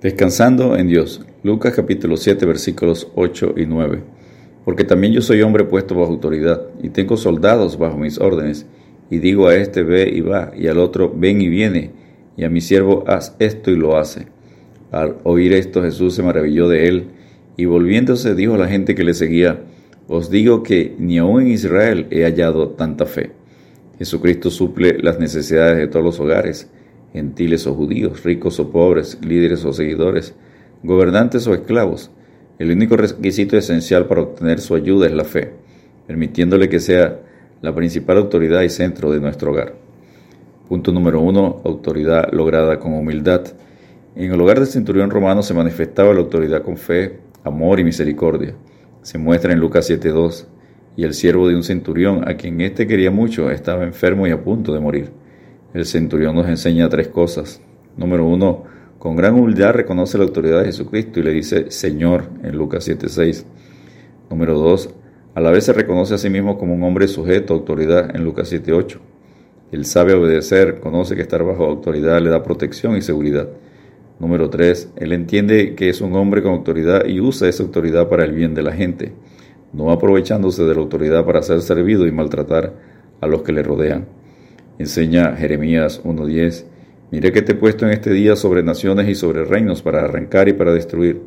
Descansando en Dios. Lucas capítulo 7 versículos 8 y 9. Porque también yo soy hombre puesto bajo autoridad, y tengo soldados bajo mis órdenes, y digo a este ve y va, y al otro ven y viene, y a mi siervo haz esto y lo hace. Al oír esto Jesús se maravilló de él, y volviéndose dijo a la gente que le seguía, os digo que ni aun en Israel he hallado tanta fe. Jesucristo suple las necesidades de todos los hogares, gentiles o judíos, ricos o pobres, líderes o seguidores, gobernantes o esclavos. El único requisito esencial para obtener su ayuda es la fe, permitiéndole que sea la principal autoridad y centro de nuestro hogar. Punto número uno, autoridad lograda con humildad. En el hogar del centurión romano se manifestaba la autoridad con fe, amor y misericordia. Se muestra en Lucas 7.2, y el siervo de un centurión, a quien éste quería mucho, estaba enfermo y a punto de morir. El centurión nos enseña tres cosas. Número uno, con gran humildad reconoce la autoridad de Jesucristo y le dice Señor en Lucas 7:6. Número dos, a la vez se reconoce a sí mismo como un hombre sujeto a autoridad en Lucas 7:8. Él sabe obedecer, conoce que estar bajo autoridad le da protección y seguridad. Número tres, él entiende que es un hombre con autoridad y usa esa autoridad para el bien de la gente, no aprovechándose de la autoridad para ser servido y maltratar a los que le rodean. Enseña Jeremías 1.10, mire que te he puesto en este día sobre naciones y sobre reinos para arrancar y para destruir,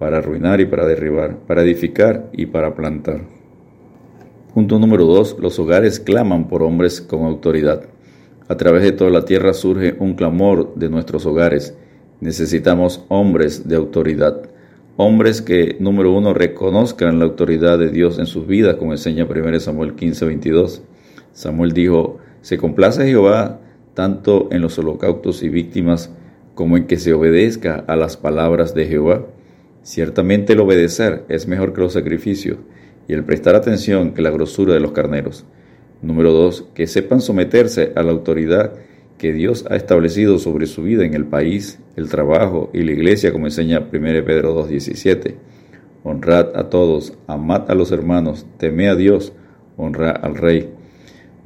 para arruinar y para derribar, para edificar y para plantar. Punto número 2. Los hogares claman por hombres con autoridad. A través de toda la tierra surge un clamor de nuestros hogares. Necesitamos hombres de autoridad. Hombres que, número uno, reconozcan la autoridad de Dios en sus vidas, como enseña 1 Samuel 15, 22. Samuel dijo, se complace Jehová tanto en los holocaustos y víctimas como en que se obedezca a las palabras de Jehová. Ciertamente el obedecer es mejor que los sacrificios y el prestar atención que la grosura de los carneros. Número dos, que sepan someterse a la autoridad que Dios ha establecido sobre su vida en el país, el trabajo y la iglesia, como enseña 1 Pedro 2.17. Honrad a todos, amad a los hermanos, teme a Dios, honra al rey.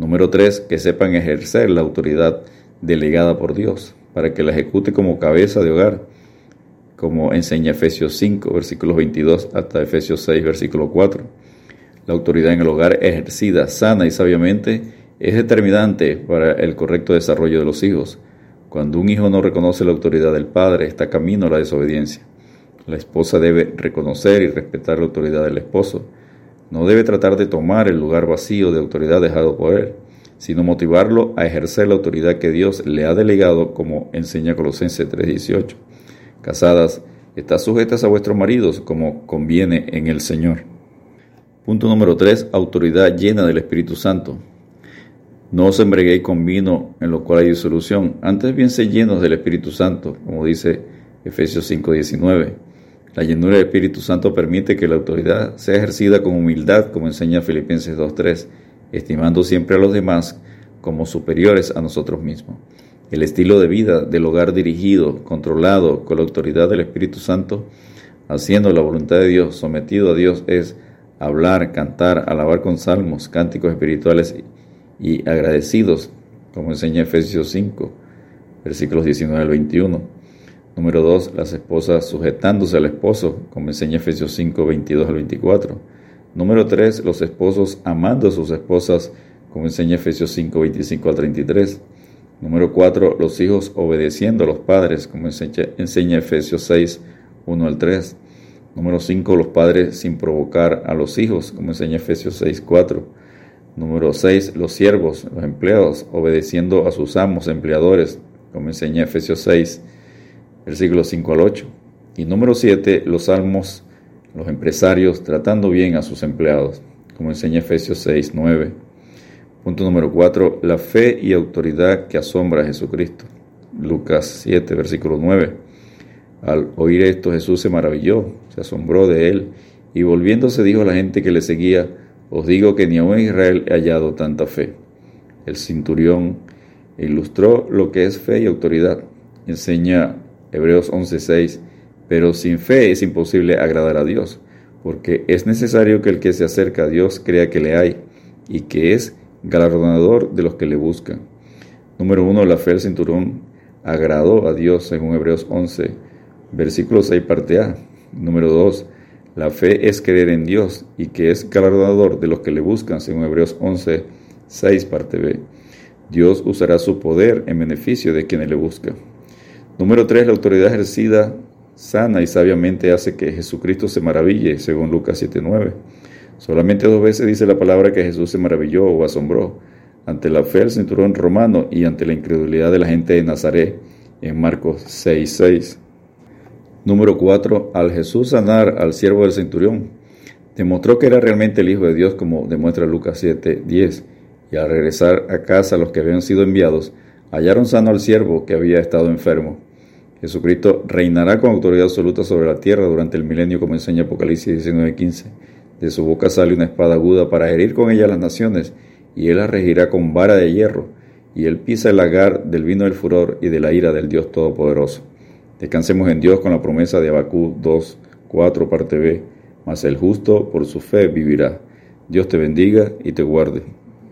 Número tres, que sepan ejercer la autoridad delegada por Dios para que la ejecute como cabeza de hogar, como enseña Efesios 5, versículos 22 hasta Efesios 6, versículo 4. La autoridad en el hogar ejercida sana y sabiamente es determinante para el correcto desarrollo de los hijos. Cuando un hijo no reconoce la autoridad del padre, está camino a la desobediencia. La esposa debe reconocer y respetar la autoridad del esposo no debe tratar de tomar el lugar vacío de autoridad dejado por él, sino motivarlo a ejercer la autoridad que Dios le ha delegado, como enseña Colosenses 3:18. Casadas, estad sujetas a vuestros maridos como conviene en el Señor. Punto número 3. Autoridad llena del Espíritu Santo. No os embreguéis con vino en lo cual hay disolución, antes bien se llenos del Espíritu Santo, como dice Efesios 5:19. La llenura del Espíritu Santo permite que la autoridad sea ejercida con humildad, como enseña Filipenses 2.3, estimando siempre a los demás como superiores a nosotros mismos. El estilo de vida del hogar dirigido, controlado con la autoridad del Espíritu Santo, haciendo la voluntad de Dios, sometido a Dios, es hablar, cantar, alabar con salmos, cánticos espirituales y agradecidos, como enseña Efesios 5, versículos 19 al 21 Número 2, las esposas sujetándose al esposo, como enseña Efesios 5, 22 al 24. Número 3, los esposos amando a sus esposas, como enseña Efesios 5, 25 al 33. Número 4, los hijos obedeciendo a los padres, como enseña, enseña Efesios 6, 1 al 3. Número 5, los padres sin provocar a los hijos, como enseña Efesios 6, 4. Número 6, los siervos, los empleados, obedeciendo a sus amos empleadores, como enseña Efesios 6, versículos 5 al 8. Y número 7, los salmos, los empresarios tratando bien a sus empleados, como enseña Efesios 6, 9. Punto número 4, la fe y autoridad que asombra a Jesucristo. Lucas 7, versículo 9. Al oír esto Jesús se maravilló, se asombró de él, y volviéndose dijo a la gente que le seguía, os digo que ni aún en Israel he hallado tanta fe. El cinturión ilustró lo que es fe y autoridad. Enseña Hebreos 11:6, pero sin fe es imposible agradar a Dios, porque es necesario que el que se acerca a Dios crea que le hay y que es galardonador de los que le buscan. Número uno, la fe del cinturón agradó a Dios según Hebreos 11, Versículo 6, parte A. Número 2. La fe es creer en Dios y que es galardonador de los que le buscan, según Hebreos 11, 6, parte B. Dios usará su poder en beneficio de quienes le buscan. Número 3. La autoridad ejercida sana y sabiamente hace que Jesucristo se maraville, según Lucas 7.9. Solamente dos veces dice la palabra que Jesús se maravilló o asombró, ante la fe del cinturón romano y ante la incredulidad de la gente de Nazaret, en Marcos 6.6. Número 4. Al Jesús sanar al siervo del centurión, demostró que era realmente el Hijo de Dios, como demuestra Lucas 7.10. Y al regresar a casa los que habían sido enviados, hallaron sano al siervo que había estado enfermo. Jesucristo reinará con autoridad absoluta sobre la tierra durante el milenio, como enseña Apocalipsis 19:15. De su boca sale una espada aguda para herir con ella las naciones, y él la regirá con vara de hierro, y él pisa el lagar del vino del furor y de la ira del Dios Todopoderoso. Descansemos en Dios con la promesa de Abacú 2, 4, parte B. Mas el justo por su fe vivirá. Dios te bendiga y te guarde.